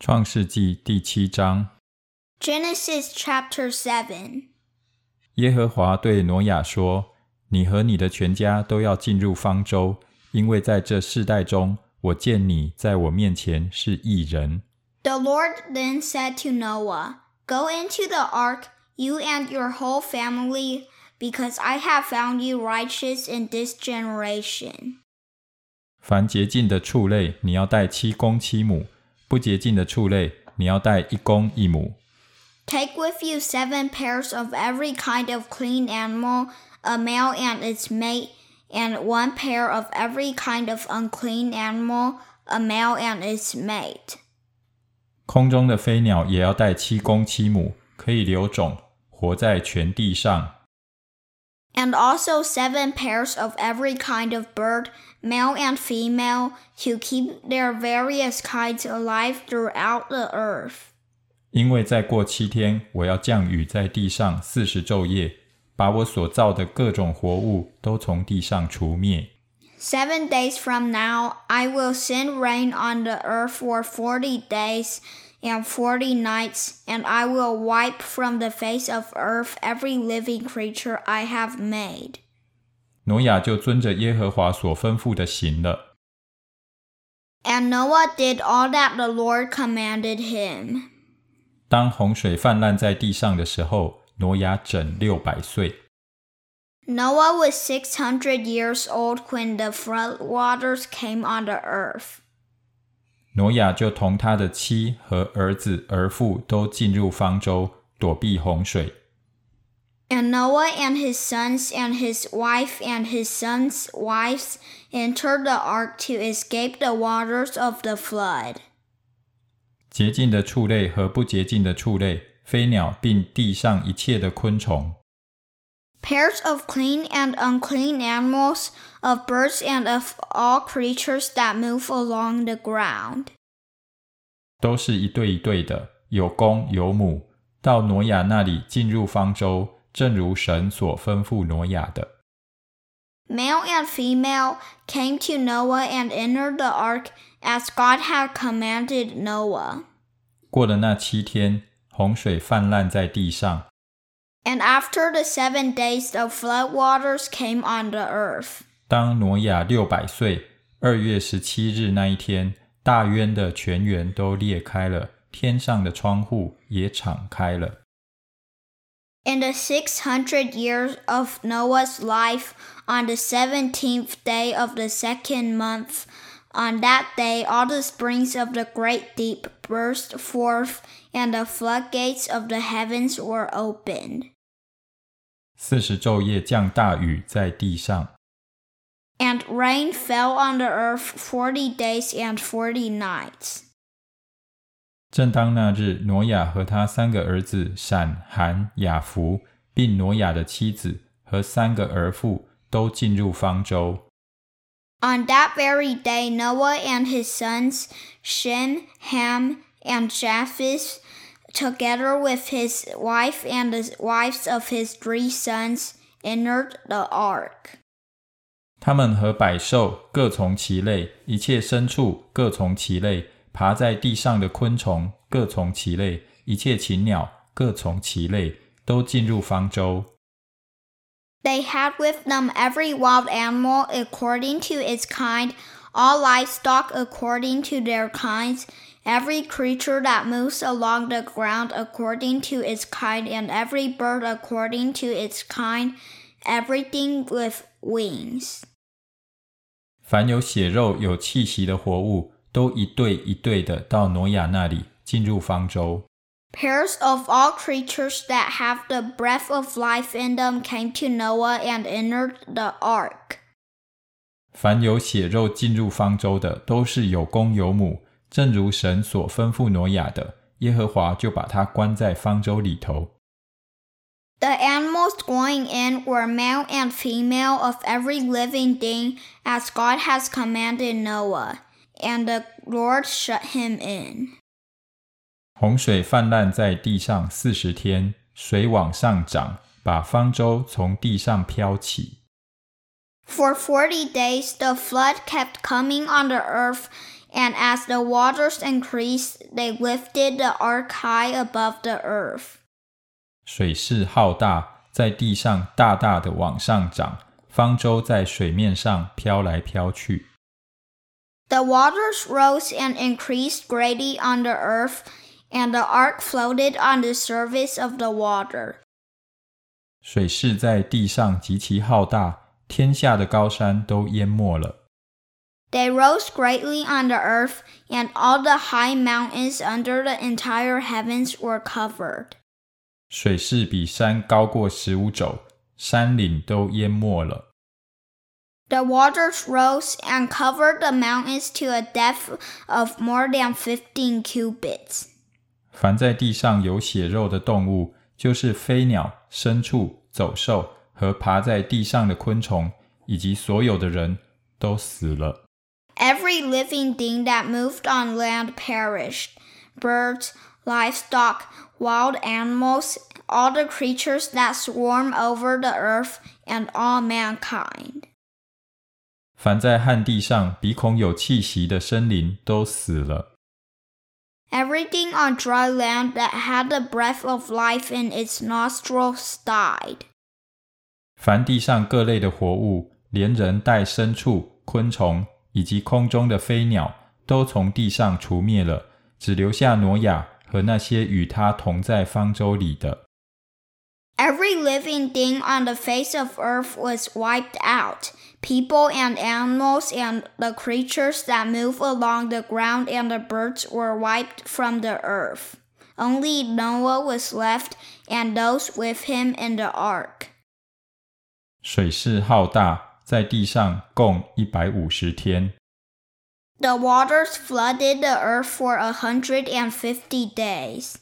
创世纪第七章 Genesis chapter seven。耶和华对挪亚说：“你和你的全家都要进入方舟，因为在这世代中，我见你在我面前是义人。” The Lord then said to Noah, "Go into the ark, you and your whole family." because I have found you righteous in this generation. 凡洁净的畜类，你要带七公七母，不洁净的畜类，你要带一公一母。Take with you seven pairs of every kind of clean animal, a male and its mate, and one pair of every kind of unclean animal, a male and its mate. 空中的飞鸟也要带七公七母，可以留种，活在全地上。and also seven pairs of every kind of bird, male and female, to keep their various kinds alive throughout the earth. 因为再过七天，我要降雨在地上四十昼夜，把我所造的各种活物都从地上除灭。 Seven days from now, I will send rain on the earth for forty days and forty nights, and I will wipe from the face of earth every living creature I have made. 挪亚就遵着耶和华所吩咐的行了。 And Noah did all that the Lord commanded him. 当洪水泛滥在地上的时候，挪亚整六百岁。 Noah was 600 years old when the flood waters came on the earth. 挪亚就同他的妻和儿子儿妇都进入方舟，躲避洪水。And Noah and his sons and his wife and his sons' wives entered the ark to escape the waters of the flood. 洁净的畜类和不洁净的畜类，飞鸟并地上一切的昆虫，Pairs of clean and unclean animals, of birds and of all creatures that move along the ground. 都是一对一对的，有公有母，到挪亚那里进入方舟，正如神所吩咐挪亚的。 Male and female came to Noah and entered the ark as God had commanded Noah. 过了那七天，洪水泛滥在地上。 And after the seven days, the flood waters came on the earth. 当挪亚六百岁，二月十七日那一天，大渊的泉源都裂开了，天上的窗户也敞开了。 In the 600 years of Noah's life, on the 17th day of the second month, on that day all the springs of the great deep burst forth, and the floodgates of the heavens were opened. 四十昼夜降大雨在地上，And rain fell on the earth forty days and forty nights. 正当那日，挪亚和他三个儿子闪、含、雅弗，并挪亚的妻子和三个儿妇都进入方舟。On that very day, Noah and his sons, Shem, Ham, and Japheth, together with his wife and the wives of his three sons, entered the ark. 他们和百兽各从其类，一切牲畜各从其类，爬在地上的昆虫各从其类，一切禽鸟各从其类，都进入方舟。 They had with them every wild animal according to its kind, all livestock according to their kinds, every creature that moves along the ground according to its kind, and every bird according to its kind, everything with wings. 凡有血肉、有气息的活物，都一对一对的到挪亚那里进入方舟。 Pairs of all creatures that have the breath of life in them came to Noah and entered the ark. 凡有血肉进入方舟的，都是有公有母，正如神所吩咐挪亚的。耶和华就把他关在方舟里头。The animals going in were male and female of every living thing, as God has commanded Noah. And the Lord shut him in. 洪水泛滥在地上四十天，水往上涨，把方舟从地上飘起。For forty days the flood kept coming on the earth, And as the waters increased, they lifted the ark high above the earth. 水势浩大，在地上大大的往上涨，方舟在水面上飘来飘去。 The waters rose and increased greatly on the earth, and the ark floated on the surface of the water. 水势在地上极其浩大， 天下的高山都淹没了。 They rose greatly on the earth, and all the high mountains under the entire heavens were covered. 水势比山高过十五肘，山岭都淹没了。 The waters rose and covered the mountains to a depth of more than fifteen cubits. 凡在地上有血肉的动物，就是飞鸟、牲畜、走兽 和爬在地上的昆虫，以及所有的人都死了。 Every living thing that moved on land perished birds, livestock, wild animals, all the creatures that swarm over the earth, and all mankind. 凡在旱地上鼻孔有气息的生灵都死了。 Everything on dry land that had the breath of life in its nostrils died. 凡地上各类的活物，连人带牲畜、昆虫以及空中的飞鸟，都从地上除灭了，只留下挪亚和那些与他同在方舟里的。 Every living thing on the face of earth was wiped out people and animals, and the creatures that move along the ground, and the birds were wiped from the earth. Only Noah was left, and those with him in the ark. 水势浩大，在地上共一百五十天。The waters flooded the earth for a hundred and fifty days.